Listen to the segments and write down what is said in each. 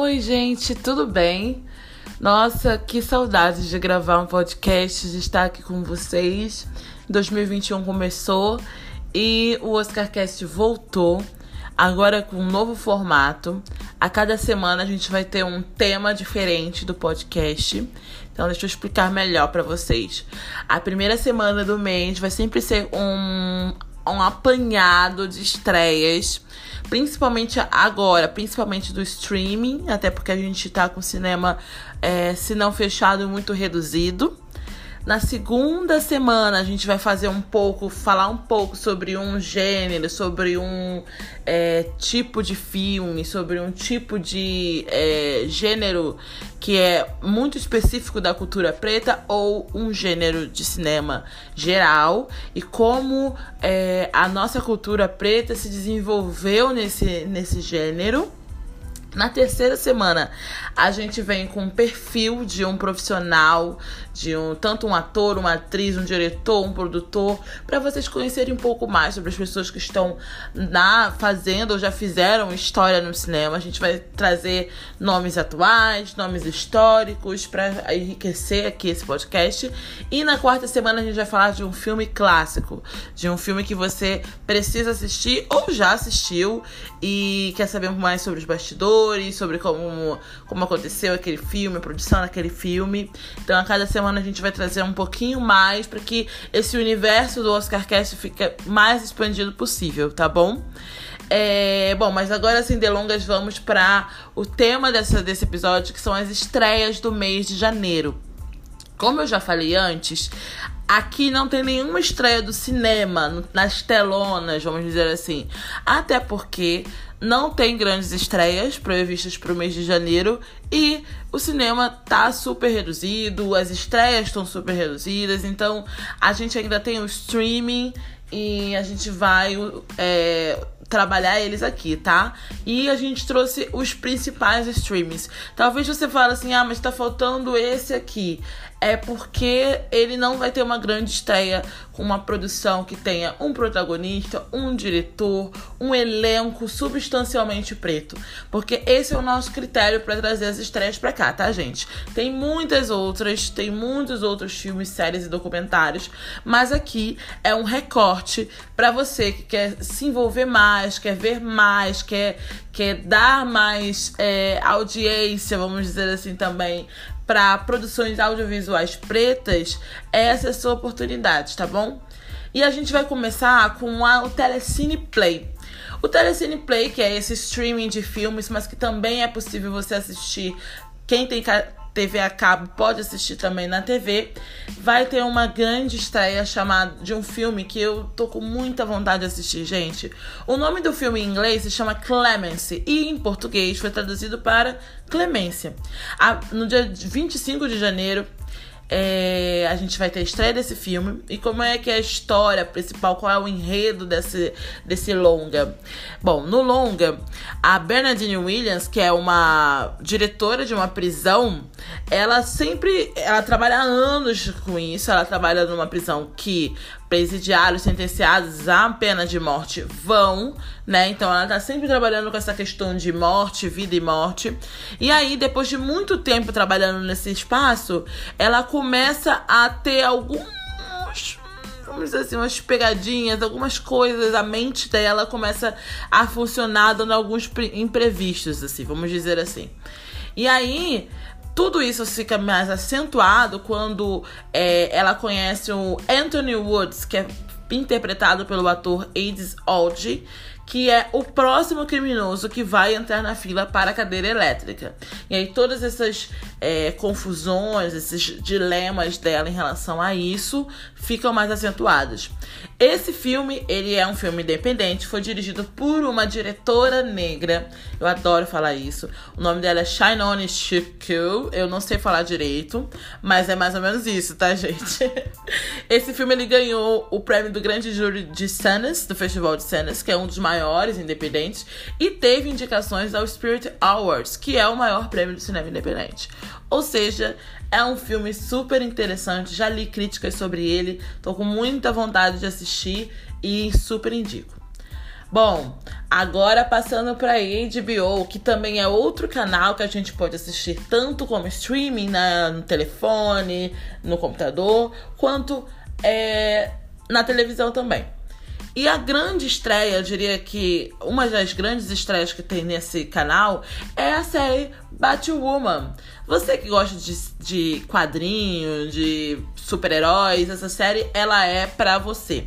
Oi, gente, tudo bem? Nossa, que saudades de gravar um podcast, de estar aqui com vocês. 2021 começou e o Oscarcast voltou, agora com um novo formato. A cada semana a gente vai ter um tema diferente do podcast. Então, deixa eu explicar melhor para vocês. A primeira semana do mês vai sempre ser um, um apanhado de estreias principalmente agora, principalmente do streaming, até porque a gente tá com o cinema, é, se não fechado, muito reduzido. Na segunda semana a gente vai fazer um pouco, falar um pouco sobre um gênero, sobre um é, tipo de filme, sobre um tipo de é, gênero que é muito específico da cultura preta ou um gênero de cinema geral e como é, a nossa cultura preta se desenvolveu nesse, nesse gênero. Na terceira semana, a gente vem com um perfil de um profissional, de um tanto um ator, uma atriz, um diretor, um produtor, para vocês conhecerem um pouco mais sobre as pessoas que estão na fazendo ou já fizeram história no cinema. A gente vai trazer nomes atuais, nomes históricos para enriquecer aqui esse podcast. E na quarta semana a gente vai falar de um filme clássico, de um filme que você precisa assistir ou já assistiu e quer saber mais sobre os bastidores sobre como, como aconteceu aquele filme, a produção daquele filme. Então, a cada semana a gente vai trazer um pouquinho mais para que esse universo do Oscar Cast fique mais expandido possível, tá bom? É, bom, mas agora sem delongas, vamos para o tema dessa, desse episódio, que são as estreias do mês de janeiro. Como eu já falei antes, aqui não tem nenhuma estreia do cinema nas telonas, vamos dizer assim. Até porque não tem grandes estreias previstas para o mês de janeiro e o cinema tá super reduzido, as estreias estão super reduzidas, então a gente ainda tem o streaming e a gente vai é, trabalhar eles aqui, tá? E a gente trouxe os principais streamings. Talvez você fale assim, ah, mas tá faltando esse aqui. É porque ele não vai ter uma grande estreia com uma produção que tenha um protagonista, um diretor, um elenco substancialmente preto. Porque esse é o nosso critério para trazer as estreias para cá, tá, gente? Tem muitas outras, tem muitos outros filmes, séries e documentários, mas aqui é um recorte para você que quer se envolver mais, quer ver mais, quer, quer dar mais é, audiência, vamos dizer assim também, para produções audiovisuais pretas, essa é a sua oportunidade, tá bom? E a gente vai começar com a, o Telecine Play. O Telecine Play, que é esse streaming de filmes, mas que também é possível você assistir. Quem tem TV a cabo pode assistir também na TV. Vai ter uma grande estreia chamada de um filme que eu tô com muita vontade de assistir, gente. O nome do filme em inglês se chama Clemency e em português foi traduzido para Clemência. No dia 25 de janeiro é, a gente vai ter a estreia desse filme. E como é que é a história principal, qual é o enredo desse, desse longa. Bom, no longa, a Bernadine Williams, que é uma diretora de uma prisão, ela sempre, ela trabalha anos com isso, ela trabalha numa prisão que presidiários sentenciados à pena de morte vão, né? Então ela tá sempre trabalhando com essa questão de morte, vida e morte. E aí, depois de muito tempo trabalhando nesse espaço, ela começa a ter alguns vamos dizer assim, umas pegadinhas, algumas coisas, a mente dela começa a funcionar dando alguns imprevistos, assim, vamos dizer assim. E aí, tudo isso fica mais acentuado quando é, ela conhece o Anthony Woods, que é interpretado pelo ator Aids Aldi, que é o próximo criminoso que vai entrar na fila para a cadeira elétrica. E aí todas essas é, confusões, esses dilemas dela em relação a isso ficam mais acentuados. Esse filme, ele é um filme independente, foi dirigido por uma diretora negra. Eu adoro falar isso. O nome dela é Shinone Shuku. Eu não sei falar direito, mas é mais ou menos isso, tá, gente? Esse filme ele ganhou o prêmio do grande júri de Sundance, do Festival de Sundance, que é um dos maiores independentes, e teve indicações ao Spirit Awards, que é o maior prêmio do cinema independente. Ou seja, é um filme super interessante, já li críticas sobre ele, tô com muita vontade de assistir e super indico. Bom, agora passando para HBO, que também é outro canal que a gente pode assistir tanto como streaming na, no telefone, no computador, quanto é, na televisão também. E a grande estreia, eu diria que uma das grandes estreias que tem nesse canal é a série Batwoman. Você que gosta de, de quadrinhos, de super-heróis, essa série ela é para você.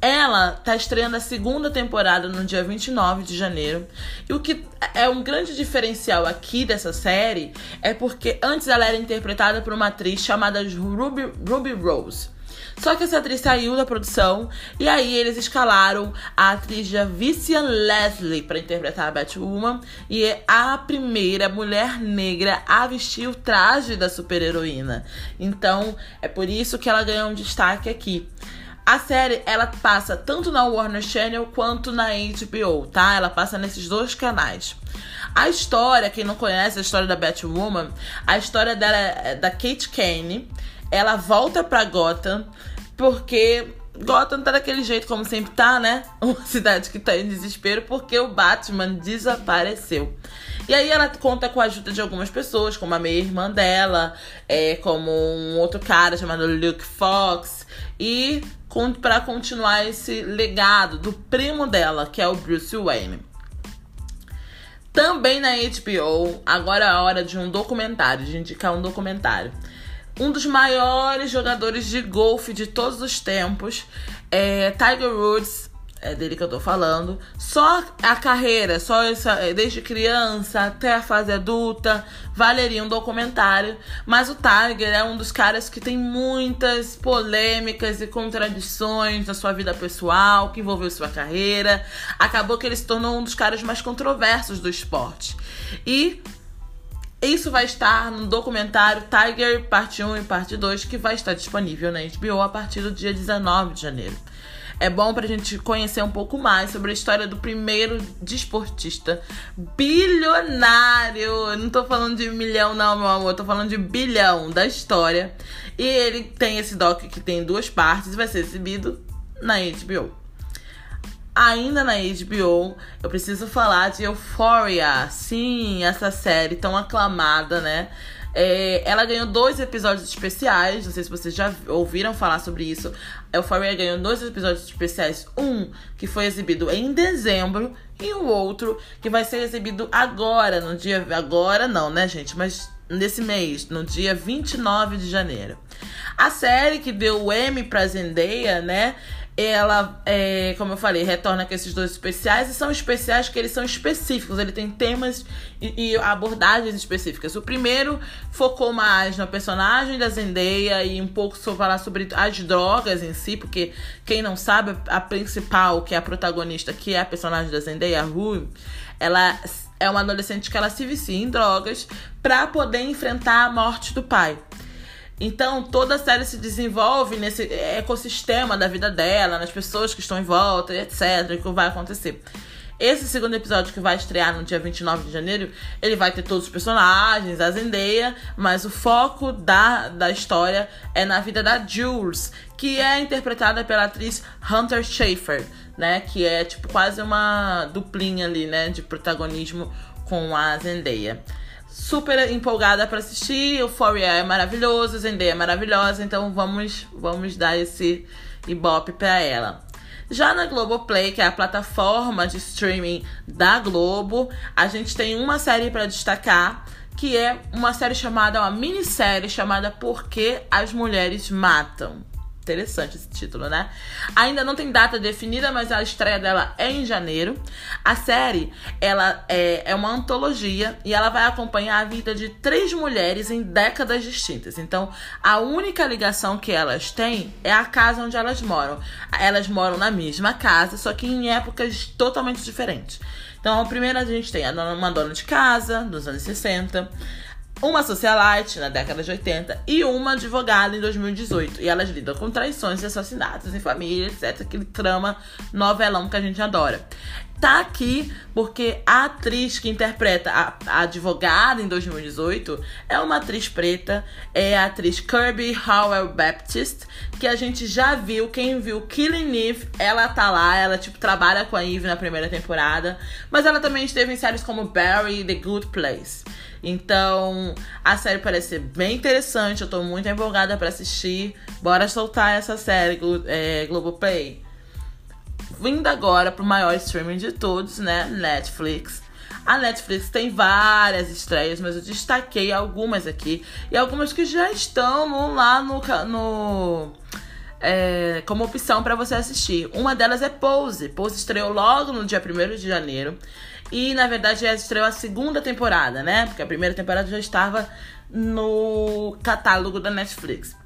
Ela tá estreando a segunda temporada no dia 29 de janeiro. E o que é um grande diferencial aqui dessa série é porque antes ela era interpretada por uma atriz chamada Ruby, Ruby Rose. Só que essa atriz saiu da produção e aí eles escalaram a atriz Javicia Leslie para interpretar a Batwoman e é a primeira mulher negra a vestir o traje da super-heroína. Então, é por isso que ela ganhou um destaque aqui. A série, ela passa tanto na Warner Channel quanto na HBO, tá? Ela passa nesses dois canais. A história, quem não conhece a história da Batwoman, a história dela é da Kate Kane. Ela volta pra Gotham porque Gotham tá daquele jeito como sempre tá, né? Uma cidade que tá em desespero porque o Batman desapareceu. E aí ela conta com a ajuda de algumas pessoas, como a meia-irmã dela, é, como um outro cara chamado Luke Fox, e para continuar esse legado do primo dela, que é o Bruce Wayne. Também na HBO, agora é a hora de um documentário, de indicar um documentário. Um dos maiores jogadores de golfe de todos os tempos, é Tiger Woods, é dele que eu tô falando. Só a carreira, só essa, é, desde criança até a fase adulta, valeria um documentário. Mas o Tiger é um dos caras que tem muitas polêmicas e contradições na sua vida pessoal, que envolveu sua carreira. Acabou que ele se tornou um dos caras mais controversos do esporte. E isso vai estar no documentário Tiger Parte 1 e Parte 2, que vai estar disponível na HBO a partir do dia 19 de janeiro. É bom pra gente conhecer um pouco mais sobre a história do primeiro desportista bilionário. Eu não tô falando de milhão, não, meu amor. Eu tô falando de bilhão da história. E ele tem esse doc que tem duas partes e vai ser exibido na HBO. Ainda na HBO, eu preciso falar de Euphoria. Sim, essa série tão aclamada, né? É, ela ganhou dois episódios especiais. Não sei se vocês já ouviram falar sobre isso. Euphoria ganhou dois episódios especiais. Um que foi exibido em dezembro e o outro que vai ser exibido agora, no dia. Agora não, né, gente? Mas nesse mês, no dia 29 de janeiro. A série que deu o M pra Zendaya, né? Ela, é, como eu falei, retorna com esses dois especiais e são especiais que eles são específicos, ele tem temas e, e, abordagens específicas. O primeiro focou mais na personagem da Zendaya e um pouco sobre falar sobre as drogas em si, porque quem não sabe, a principal, que é a protagonista, que é a personagem da Zendaya, a Rue, ela é uma adolescente que ela se vicia em drogas para poder enfrentar a morte do pai. Então, toda a série se desenvolve nesse ecossistema da vida dela, nas pessoas que estão em volta, etc. O que vai acontecer. Esse segundo episódio que vai estrear no dia 29 de janeiro, ele vai ter todos os personagens, a Zendaya, mas o foco da, da história é na vida da Jules, que é interpretada pela atriz Hunter Schafer, né? Que é tipo quase uma duplinha ali, né? De protagonismo com a Zendaya super empolgada para assistir. O Euphoria é maravilhoso, Zendaya é maravilhosa, então vamos vamos dar esse ibope para ela. Já na Globoplay, que é a plataforma de streaming da Globo, a gente tem uma série para destacar, que é uma série chamada, uma minissérie chamada Por que as Mulheres Matam. Interessante esse título, né? Ainda não tem data definida, mas a estreia dela é em janeiro. A série, ela é, é uma antologia e ela vai acompanhar a vida de três mulheres em décadas distintas. Então, a única ligação que elas têm é a casa onde elas moram. Elas moram na mesma casa, só que em épocas totalmente diferentes. Então, a primeira a gente tem uma dona de casa, dos anos 60 uma socialite na década de 80 e uma advogada em 2018. E elas lidam com traições e assassinatos em família, etc. Aquele trama novelão que a gente adora. Tá aqui porque a atriz que interpreta a, a advogada em 2018 é uma atriz preta, é a atriz Kirby Howell Baptist, que a gente já viu, quem viu Killing Eve, ela tá lá, ela tipo trabalha com a Eve na primeira temporada, mas ela também esteve em séries como Barry e The Good Place. Então, a série parece ser bem interessante. Eu tô muito empolgada para assistir. Bora soltar essa série, é, Globoplay. Vindo agora pro maior streaming de todos, né? Netflix. A Netflix tem várias estreias, mas eu destaquei algumas aqui. E algumas que já estão lá no. no é, como opção para você assistir. Uma delas é Pose. Pose estreou logo no dia 1 de janeiro. E na verdade já estreou a segunda temporada, né? Porque a primeira temporada já estava no catálogo da Netflix.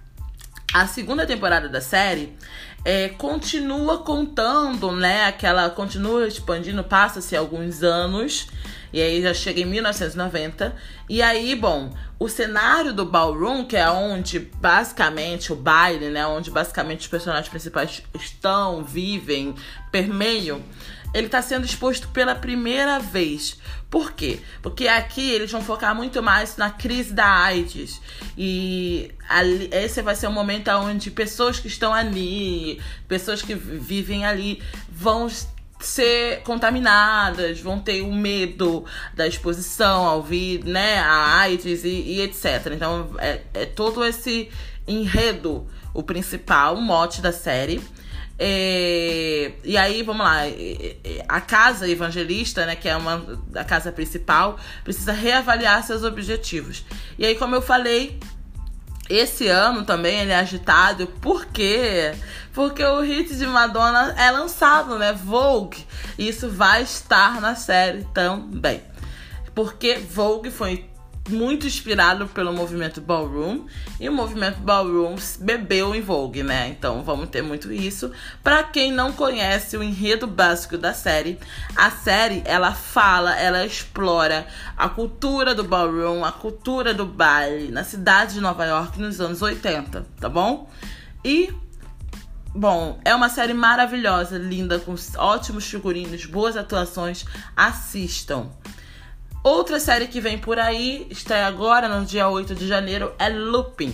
A segunda temporada da série é, continua contando, né? Aquela continua expandindo, passa-se alguns anos. E aí já chega em 1990. E aí, bom, o cenário do ballroom, que é onde basicamente o baile, né? Onde basicamente os personagens principais estão, vivem, permeiam ele está sendo exposto pela primeira vez. Por quê? Porque aqui eles vão focar muito mais na crise da AIDS. E ali, esse vai ser um momento onde pessoas que estão ali, pessoas que vivem ali, vão ser contaminadas, vão ter o medo da exposição ao vir, né, a AIDS e, e etc. Então é, é todo esse enredo o principal, o mote da série. É, e aí, vamos lá, a casa evangelista, né, que é uma a casa principal, precisa reavaliar seus objetivos. E aí, como eu falei, esse ano também ele é agitado, por quê? Porque o hit de Madonna é lançado, né? Vogue. E isso vai estar na série também. Porque Vogue foi muito inspirado pelo movimento ballroom e o movimento ballroom bebeu em Vogue, né? Então vamos ter muito isso. Para quem não conhece o enredo básico da série, a série ela fala, ela explora a cultura do ballroom, a cultura do baile na cidade de Nova York nos anos 80, tá bom? E Bom, é uma série maravilhosa, linda, com ótimos figurinos, boas atuações. Assistam. Outra série que vem por aí, está agora no dia 8 de janeiro, é Lupin.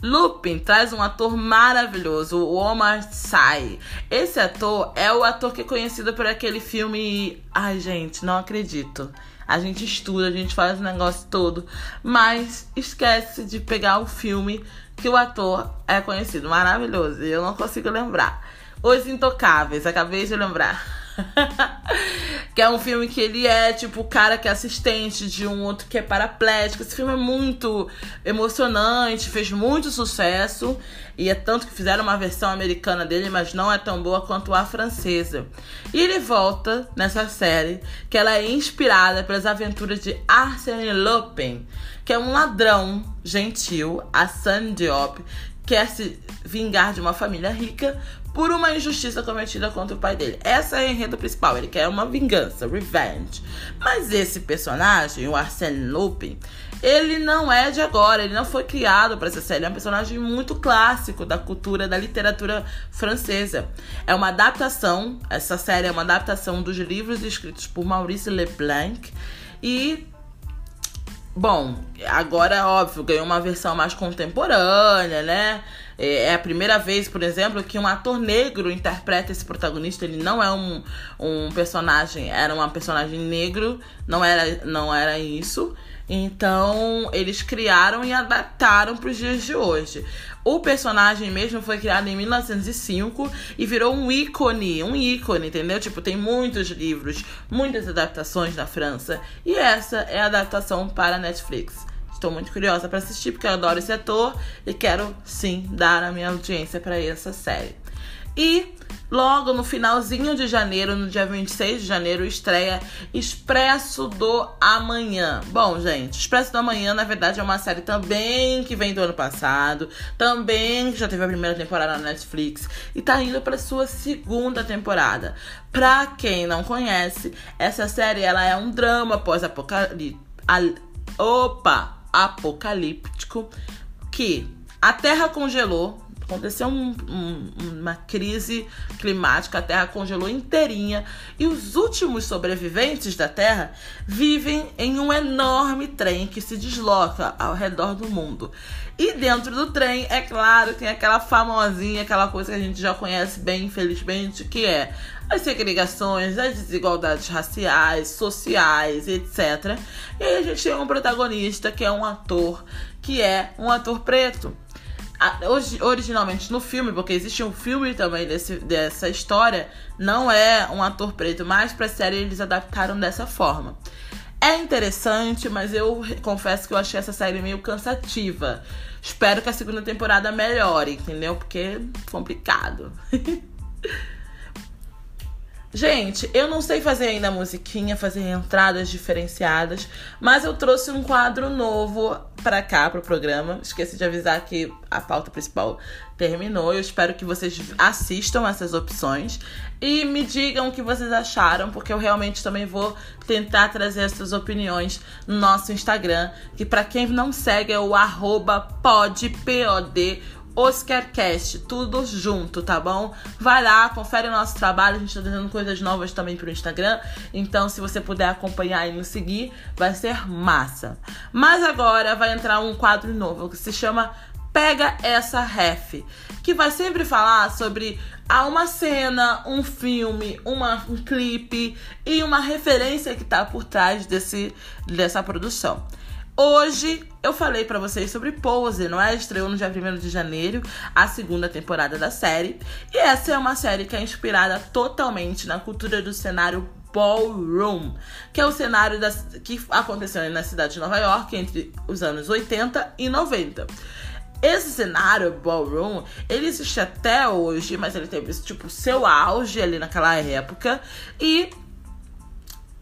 Lupin traz um ator maravilhoso, o Omar Sy. Esse ator é o ator que é conhecido por aquele filme. Ai, gente, não acredito. A gente estuda, a gente faz o negócio todo, mas esquece de pegar o filme que o ator é conhecido. Maravilhoso, eu não consigo lembrar. Os Intocáveis, acabei de lembrar. que é um filme que ele é tipo o cara que é assistente de um outro que é paraplégico. Esse filme é muito emocionante, fez muito sucesso. E é tanto que fizeram uma versão americana dele, mas não é tão boa quanto a francesa. E ele volta nessa série, que ela é inspirada pelas aventuras de Arsène Lupin, que é um ladrão gentil, a San Diop, quer se vingar de uma família rica por uma injustiça cometida contra o pai dele. Essa é o enredo principal, ele quer uma vingança, revenge. Mas esse personagem, o Arsène Lupin, ele não é de agora, ele não foi criado para essa série, é um personagem muito clássico da cultura, da literatura francesa. É uma adaptação, essa série é uma adaptação dos livros escritos por Maurice Leblanc e Bom, agora, óbvio, ganhou uma versão mais contemporânea, né? É, é a primeira vez, por exemplo, que um ator negro interpreta esse protagonista. Ele não é um, um personagem, era um personagem negro, não era, não era isso. Então, eles criaram e adaptaram para os dias de hoje. O personagem mesmo foi criado em 1905 e virou um ícone, um ícone, entendeu? Tipo, tem muitos livros, muitas adaptações na França. E essa é a adaptação para Netflix. Estou muito curiosa para assistir porque eu adoro esse ator e quero sim dar a minha audiência para essa série. E logo no finalzinho de janeiro, no dia 26 de janeiro, estreia Expresso do Amanhã. Bom, gente, Expresso do Amanhã, na verdade, é uma série também que vem do ano passado, também já teve a primeira temporada na Netflix e tá indo para sua segunda temporada. Pra quem não conhece, essa série ela é um drama pós-apocalipse. Opa! apocalíptico que a Terra congelou, aconteceu um, um, uma crise climática, a Terra congelou inteirinha e os últimos sobreviventes da Terra vivem em um enorme trem que se desloca ao redor do mundo. E dentro do trem, é claro, tem aquela famosinha, aquela coisa que a gente já conhece bem, infelizmente, que é as segregações, as desigualdades raciais, sociais, etc. E aí a gente tem um protagonista que é um ator, que é um ator preto. Originalmente no filme, porque existe um filme também desse, dessa história, não é um ator preto, mas pra série eles adaptaram dessa forma. É interessante, mas eu confesso que eu achei essa série meio cansativa. Espero que a segunda temporada melhore, entendeu? Porque é complicado. Gente, eu não sei fazer ainda musiquinha, fazer entradas diferenciadas, mas eu trouxe um quadro novo para cá, pro programa. Esqueci de avisar que a pauta principal terminou. Eu espero que vocês assistam essas opções e me digam o que vocês acharam, porque eu realmente também vou tentar trazer essas opiniões no nosso Instagram, que para quem não segue é o arroba podpod OscarCast, tudo junto, tá bom? Vai lá, confere o nosso trabalho, a gente tá trazendo coisas novas também pro Instagram. Então, se você puder acompanhar e nos seguir, vai ser massa. Mas agora vai entrar um quadro novo que se chama Pega essa ref, que vai sempre falar sobre ah, uma cena, um filme, uma, um clipe e uma referência que tá por trás desse, dessa produção. Hoje eu falei para vocês sobre Pose, não é? Estreou no dia 1 de janeiro a segunda temporada da série. E essa é uma série que é inspirada totalmente na cultura do cenário ballroom, que é o cenário das, que aconteceu na cidade de Nova York entre os anos 80 e 90. Esse cenário ballroom, ele existe até hoje, mas ele teve tipo seu auge ali naquela época e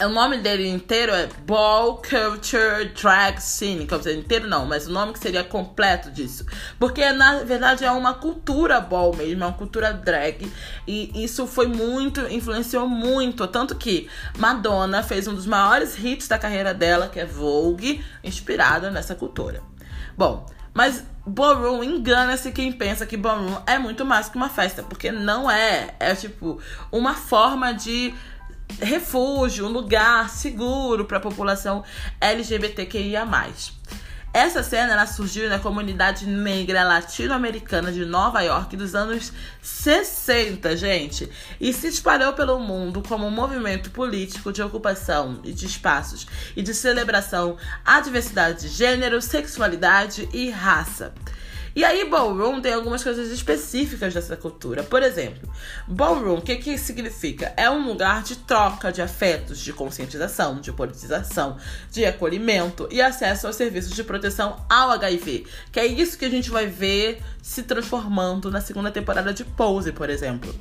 o nome dele inteiro é Ball Culture Drag Scene. Quer dizer, inteiro não, mas o nome que seria completo disso. Porque, na verdade, é uma cultura ball mesmo, é uma cultura drag. E isso foi muito, influenciou muito. Tanto que Madonna fez um dos maiores hits da carreira dela, que é Vogue, inspirado nessa cultura. Bom, mas ballroom engana-se quem pensa que ballroom é muito mais que uma festa, porque não é. É tipo uma forma de refúgio, um lugar seguro para a população LGBTQIA. Essa cena ela surgiu na comunidade negra latino-americana de Nova York dos anos 60, gente, e se espalhou pelo mundo como um movimento político de ocupação e de espaços e de celebração à diversidade de gênero, sexualidade e raça. E aí, ballroom tem algumas coisas específicas dessa cultura. Por exemplo, ballroom, o que, que significa? É um lugar de troca de afetos, de conscientização, de politização, de acolhimento e acesso aos serviços de proteção ao HIV. Que é isso que a gente vai ver se transformando na segunda temporada de Pose, por exemplo.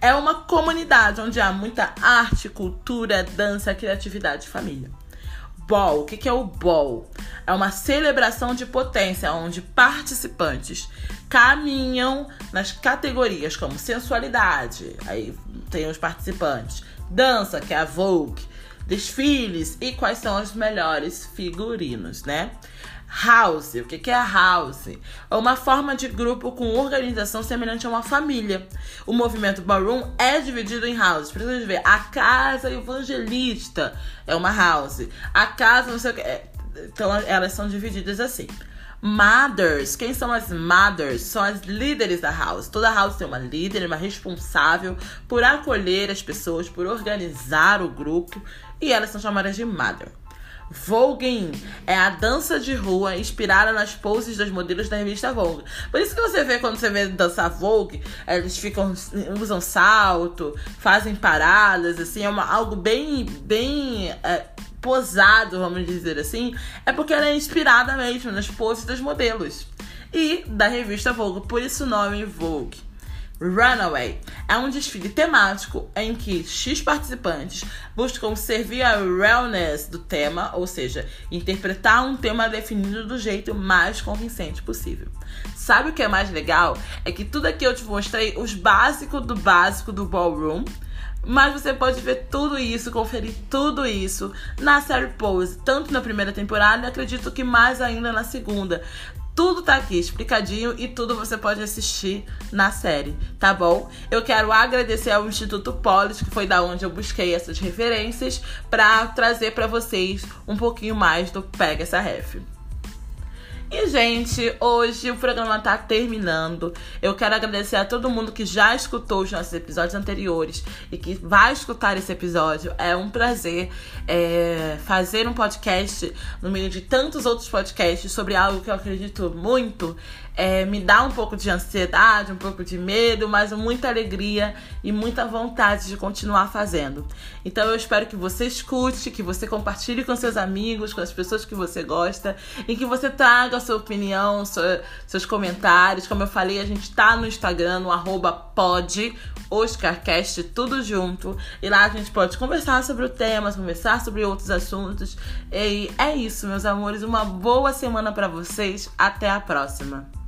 É uma comunidade onde há muita arte, cultura, dança, criatividade e família. Ball. O que é o Ball? É uma celebração de potência onde participantes caminham nas categorias como sensualidade, aí tem os participantes, dança, que é a Vogue, desfiles e quais são os melhores figurinos, né? House, o que é a house? É uma forma de grupo com organização semelhante a uma família. O movimento Ballroom é dividido em houses. Precisa ver. A casa evangelista é uma house. A casa, não sei o que. É, então elas são divididas assim. Mothers, quem são as mothers? São as líderes da house. Toda house tem uma líder, uma responsável por acolher as pessoas, por organizar o grupo, e elas são chamadas de mother. Voguing é a dança de rua inspirada nas poses dos modelos da revista Vogue. Por isso que você vê quando você vê dançar Vogue, eles ficam usam salto, fazem paradas, assim, é uma, algo bem bem é, posado, vamos dizer assim. É porque ela é inspirada mesmo nas poses dos modelos e da revista Vogue, por isso o nome Vogue. Runaway é um desfile temático em que X participantes buscam servir a realness do tema, ou seja, interpretar um tema definido do jeito mais convincente possível. Sabe o que é mais legal? É que tudo aqui eu te mostrei os básicos do básico do ballroom, Mas você pode ver tudo isso, conferir tudo isso na série Pose, tanto na primeira temporada e acredito que mais ainda na segunda. Tudo tá aqui explicadinho e tudo você pode assistir na série, tá bom? Eu quero agradecer ao Instituto Polis, que foi da onde eu busquei essas referências, para trazer para vocês um pouquinho mais do Pega essa Ref. E, gente, hoje o programa tá terminando. Eu quero agradecer a todo mundo que já escutou os nossos episódios anteriores e que vai escutar esse episódio. É um prazer é, fazer um podcast no meio de tantos outros podcasts sobre algo que eu acredito muito é, me dá um pouco de ansiedade, um pouco de medo, mas muita alegria e muita vontade de continuar fazendo. Então eu espero que você escute, que você compartilhe com seus amigos, com as pessoas que você gosta e que você traga a sua opinião, sua, seus comentários. Como eu falei, a gente tá no Instagram, no arroba pod, OscarCast, tudo junto. E lá a gente pode conversar sobre o tema, conversar sobre outros assuntos. E é isso, meus amores. Uma boa semana para vocês. Até a próxima.